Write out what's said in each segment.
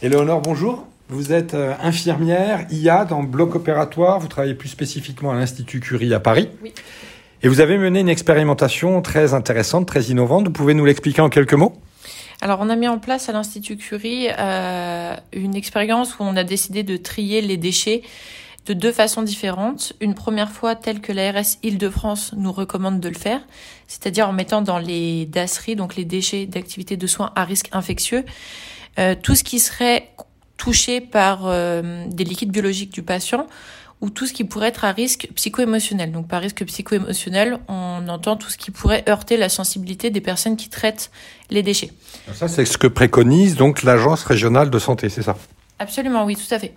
Éléonore, bonjour. Vous êtes euh, infirmière IA dans bloc opératoire. Vous travaillez plus spécifiquement à l'Institut Curie à Paris. Oui. Et vous avez mené une expérimentation très intéressante, très innovante. Vous pouvez nous l'expliquer en quelques mots? Alors, on a mis en place à l'Institut Curie euh, une expérience où on a décidé de trier les déchets de deux façons différentes. Une première fois telle que l'ARS Île-de-France nous recommande de le faire, c'est-à-dire en mettant dans les DASRI, donc les déchets d'activité de soins à risque infectieux, euh, tout ce qui serait touché par euh, des liquides biologiques du patient ou tout ce qui pourrait être à risque psycho-émotionnel. Donc par risque psycho-émotionnel, on entend tout ce qui pourrait heurter la sensibilité des personnes qui traitent les déchets. Ça, c'est ce que préconise donc l'Agence régionale de santé, c'est ça? Absolument, oui, tout à fait.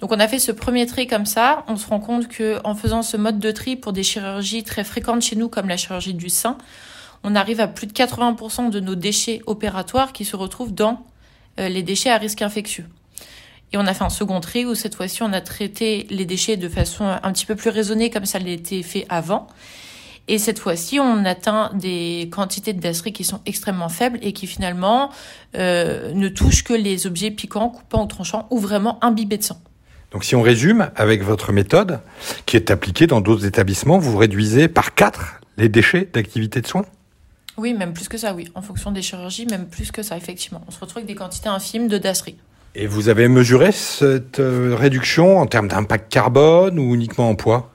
Donc on a fait ce premier tri comme ça. On se rend compte que en faisant ce mode de tri pour des chirurgies très fréquentes chez nous, comme la chirurgie du sein, on arrive à plus de 80% de nos déchets opératoires qui se retrouvent dans les déchets à risque infectieux. Et on a fait un second tri où cette fois-ci on a traité les déchets de façon un petit peu plus raisonnée comme ça l'était fait avant. Et cette fois-ci, on atteint des quantités de dasserie qui sont extrêmement faibles et qui finalement euh, ne touchent que les objets piquants, coupants ou tranchants ou vraiment imbibés de sang. Donc si on résume, avec votre méthode, qui est appliquée dans d'autres établissements, vous réduisez par 4 les déchets d'activité de soins? Oui, même plus que ça, oui. En fonction des chirurgies, même plus que ça, effectivement. On se retrouve avec des quantités infimes de dasserie. Et vous avez mesuré cette euh, réduction en termes d'impact carbone ou uniquement en poids?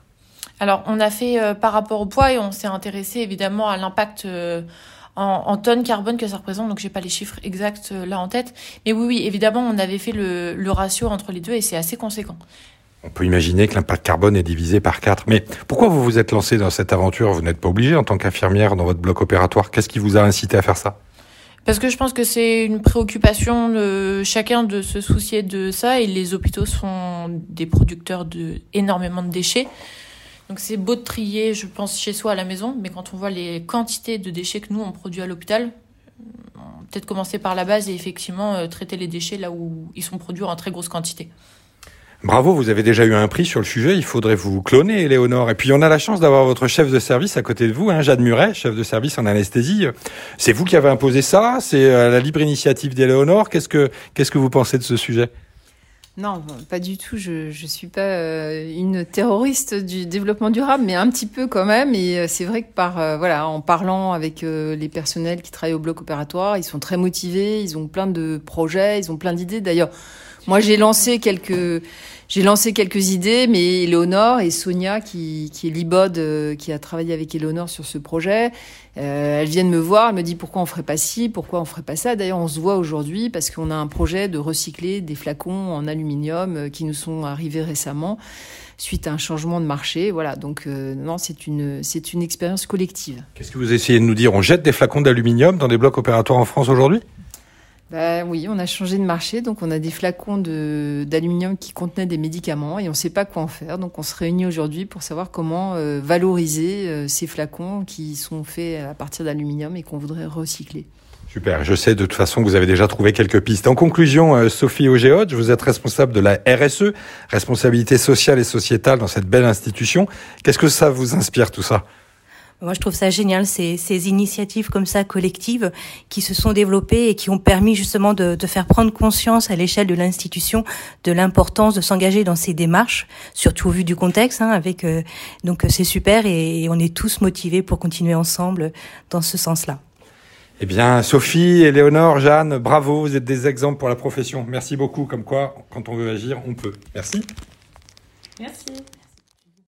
Alors, on a fait euh, par rapport au poids et on s'est intéressé évidemment à l'impact euh, en, en, tonnes carbone que ça représente. Donc, j'ai pas les chiffres exacts euh, là en tête. Mais oui, oui, évidemment, on avait fait le, le ratio entre les deux et c'est assez conséquent. On peut imaginer que l'impact carbone est divisé par 4. Mais pourquoi vous vous êtes lancé dans cette aventure? Vous n'êtes pas obligé en tant qu'infirmière dans votre bloc opératoire. Qu'est-ce qui vous a incité à faire ça? Parce que je pense que c'est une préoccupation de chacun de se soucier de ça et les hôpitaux sont des producteurs de énormément de déchets. Donc c'est beau de trier, je pense, chez soi à la maison, mais quand on voit les quantités de déchets que nous on produit à l'hôpital, peut-être commencer par la base et effectivement euh, traiter les déchets là où ils sont produits en très grosse quantité. Bravo, vous avez déjà eu un prix sur le sujet. Il faudrait vous cloner, Léonore. Et puis, on a la chance d'avoir votre chef de service à côté de vous, hein, Jade Muret, chef de service en anesthésie. C'est vous qui avez imposé ça C'est euh, la libre initiative d'Éléonore Qu'est-ce que qu'est-ce que vous pensez de ce sujet? Non, pas du tout. Je ne suis pas euh, une terroriste du développement durable, mais un petit peu quand même. Et euh, c'est vrai que par voilà, en parlant avec les personnels qui travaillent au bloc opératoire, ils sont très motivés, ils ont plein de projets, ils ont plein d'idées. D'ailleurs, moi, j'ai lancé quelques, j'ai lancé quelques idées, mais Eleonore et Sonia, qui, qui est l'IBOD, euh, qui a travaillé avec Eleonore sur ce projet, euh, elles viennent me voir, elles me disent pourquoi on ferait pas ci, pourquoi on ferait pas ça. D'ailleurs, on se voit aujourd'hui parce qu'on a un projet de recycler des flacons en aluminium euh, qui nous sont arrivés récemment suite à un changement de marché. Voilà, donc non, c'est une, c'est une expérience collective. Qu'est-ce que vous essayez de nous dire? On jette des flacons d'aluminium dans des blocs opératoires en France aujourd'hui? Bah oui, on a changé de marché, donc on a des flacons d'aluminium qui contenaient des médicaments et on ne sait pas quoi en faire. Donc on se réunit aujourd'hui pour savoir comment euh, valoriser euh, ces flacons qui sont faits à partir d'aluminium et qu'on voudrait recycler. Super, je sais de toute façon que vous avez déjà trouvé quelques pistes. En conclusion, euh, Sophie Augeot, vous êtes responsable de la RSE, responsabilité sociale et sociétale dans cette belle institution. Qu'est-ce que ça vous inspire tout ça? Moi, je trouve ça génial, ces, ces initiatives comme ça collectives qui se sont développées et qui ont permis justement de, de faire prendre conscience à l'échelle de l'institution de l'importance de s'engager dans ces démarches, surtout au vu du contexte. Hein, avec euh, donc c'est super et, et on est tous motivés pour continuer ensemble dans ce sens-là. Eh bien, Sophie, Éléonore, Jeanne, bravo, vous êtes des exemples pour la profession. Merci beaucoup. Comme quoi, quand on veut agir, on peut. Merci. Merci.